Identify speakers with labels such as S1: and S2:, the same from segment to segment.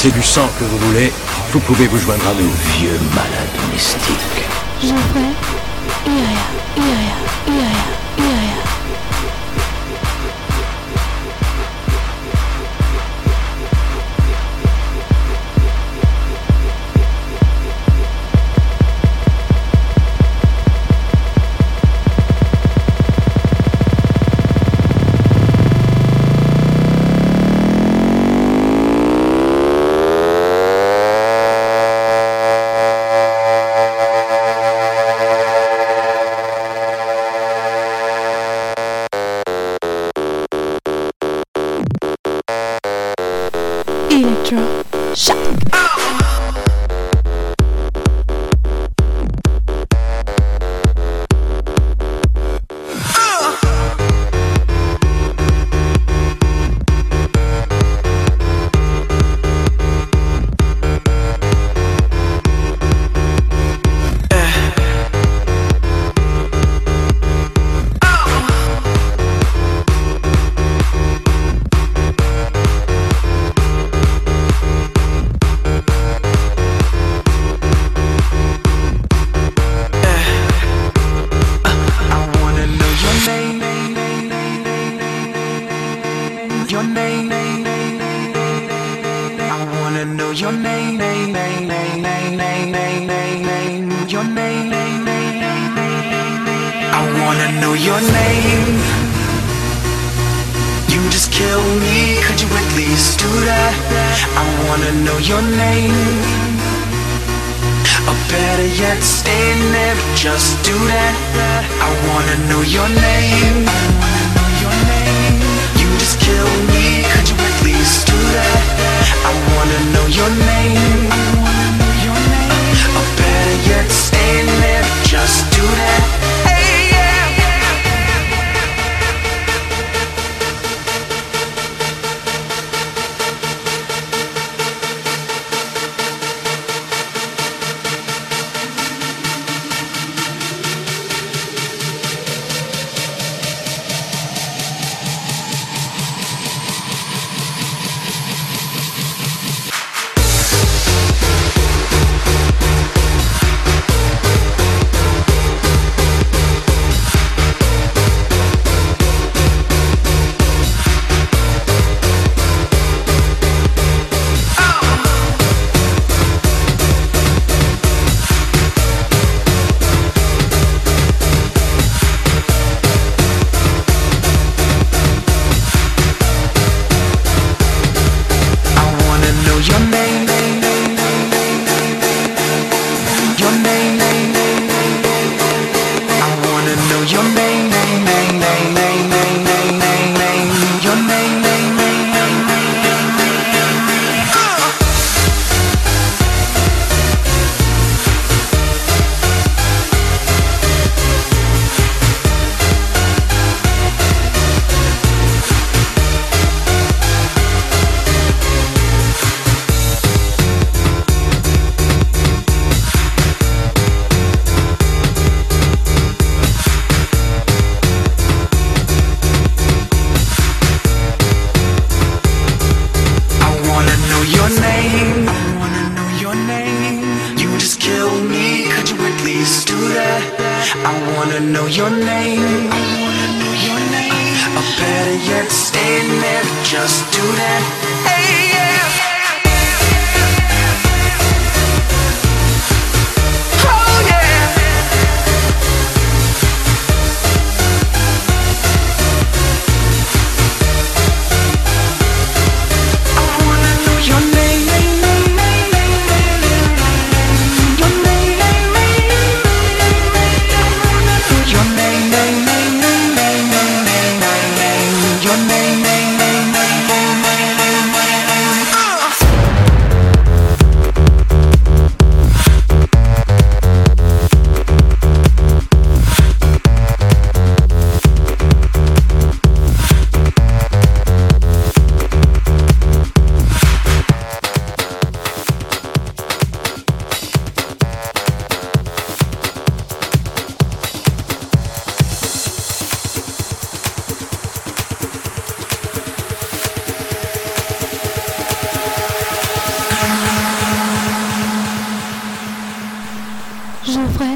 S1: c'est du sang que vous voulez, vous pouvez vous joindre à nous. Vieux malades domestiques. J'en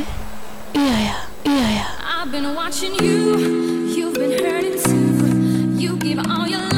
S2: yeah yeah
S3: yeah I've been watching you. You've been hurting too. You give all your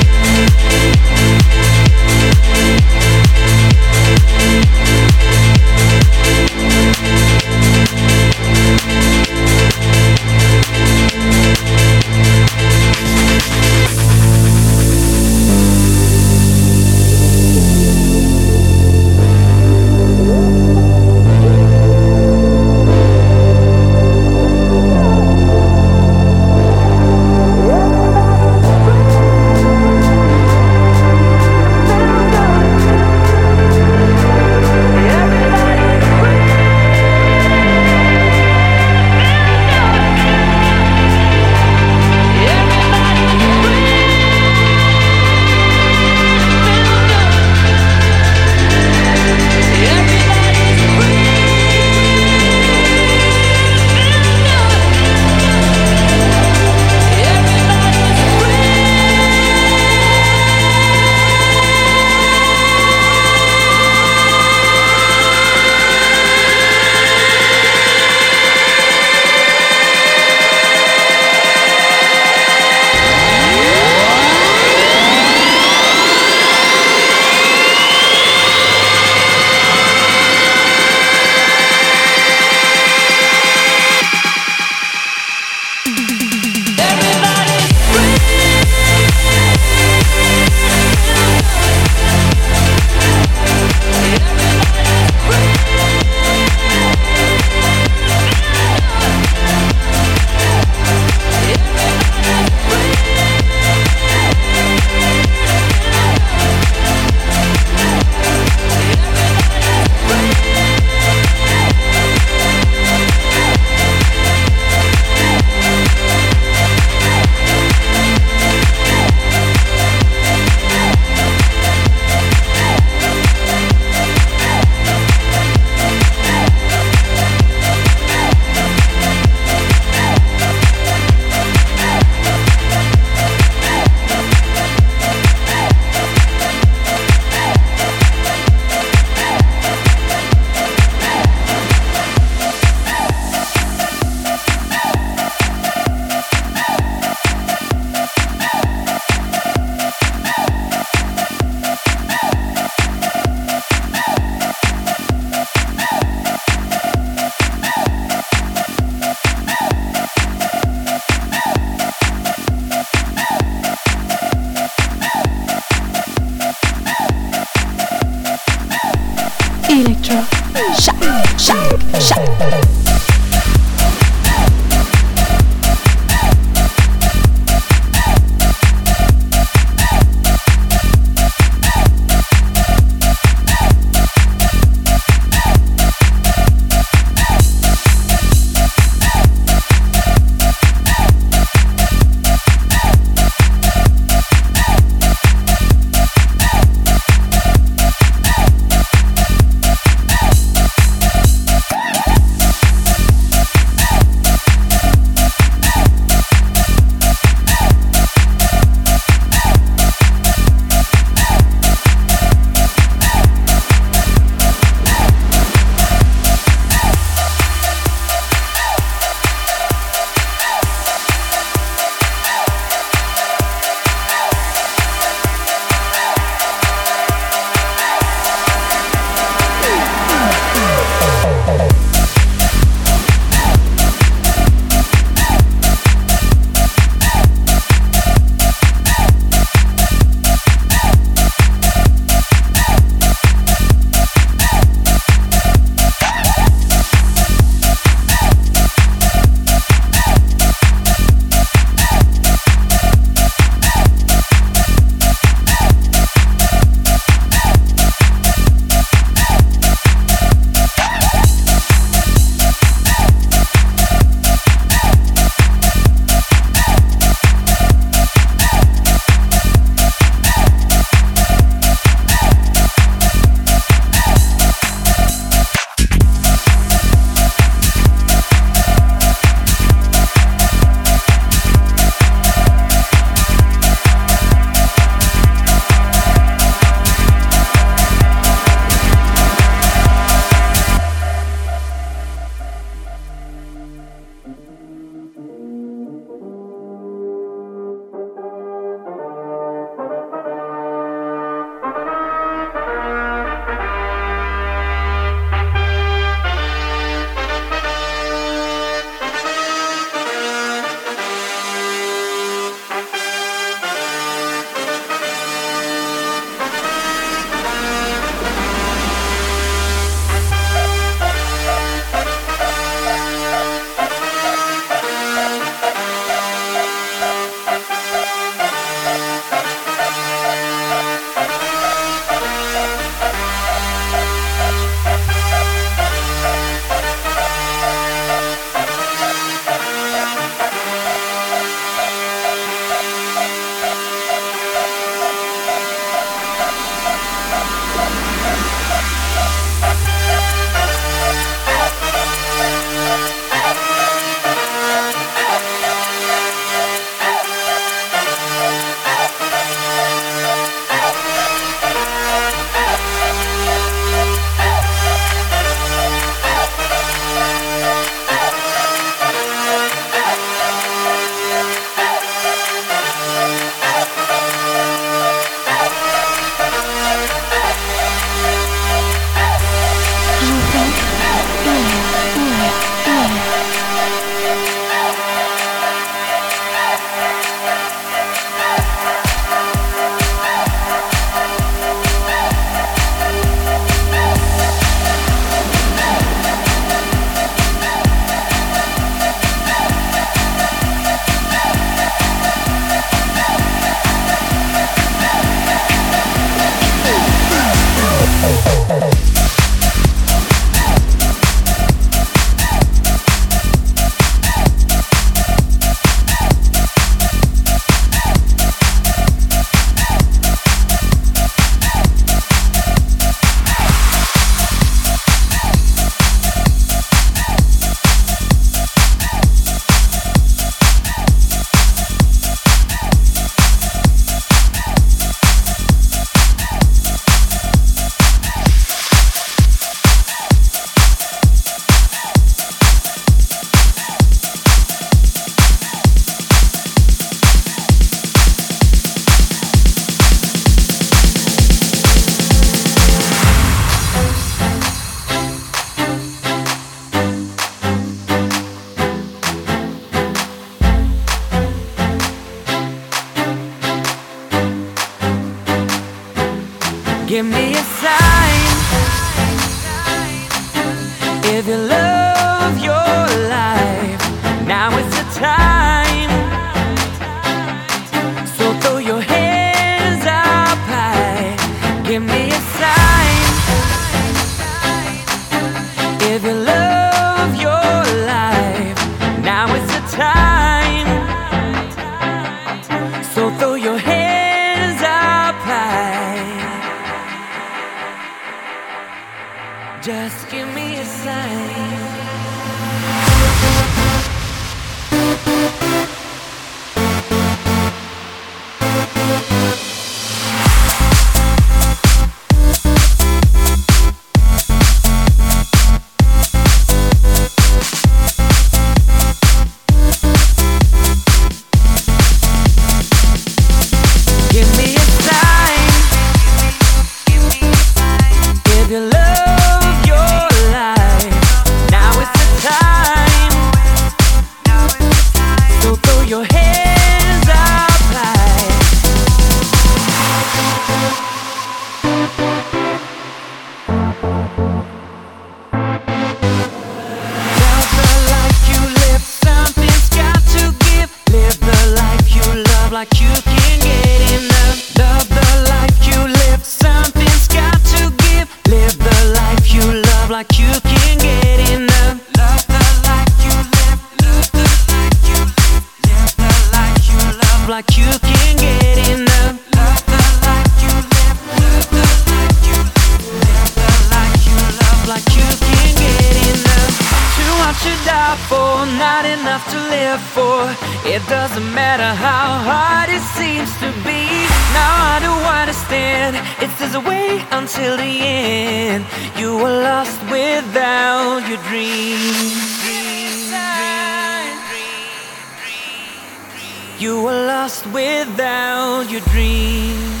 S4: lost without your dreams.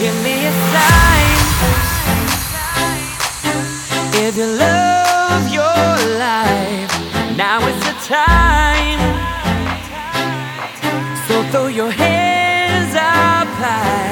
S4: Give me a sign if you love your life. Now is the time. So throw your hands up high.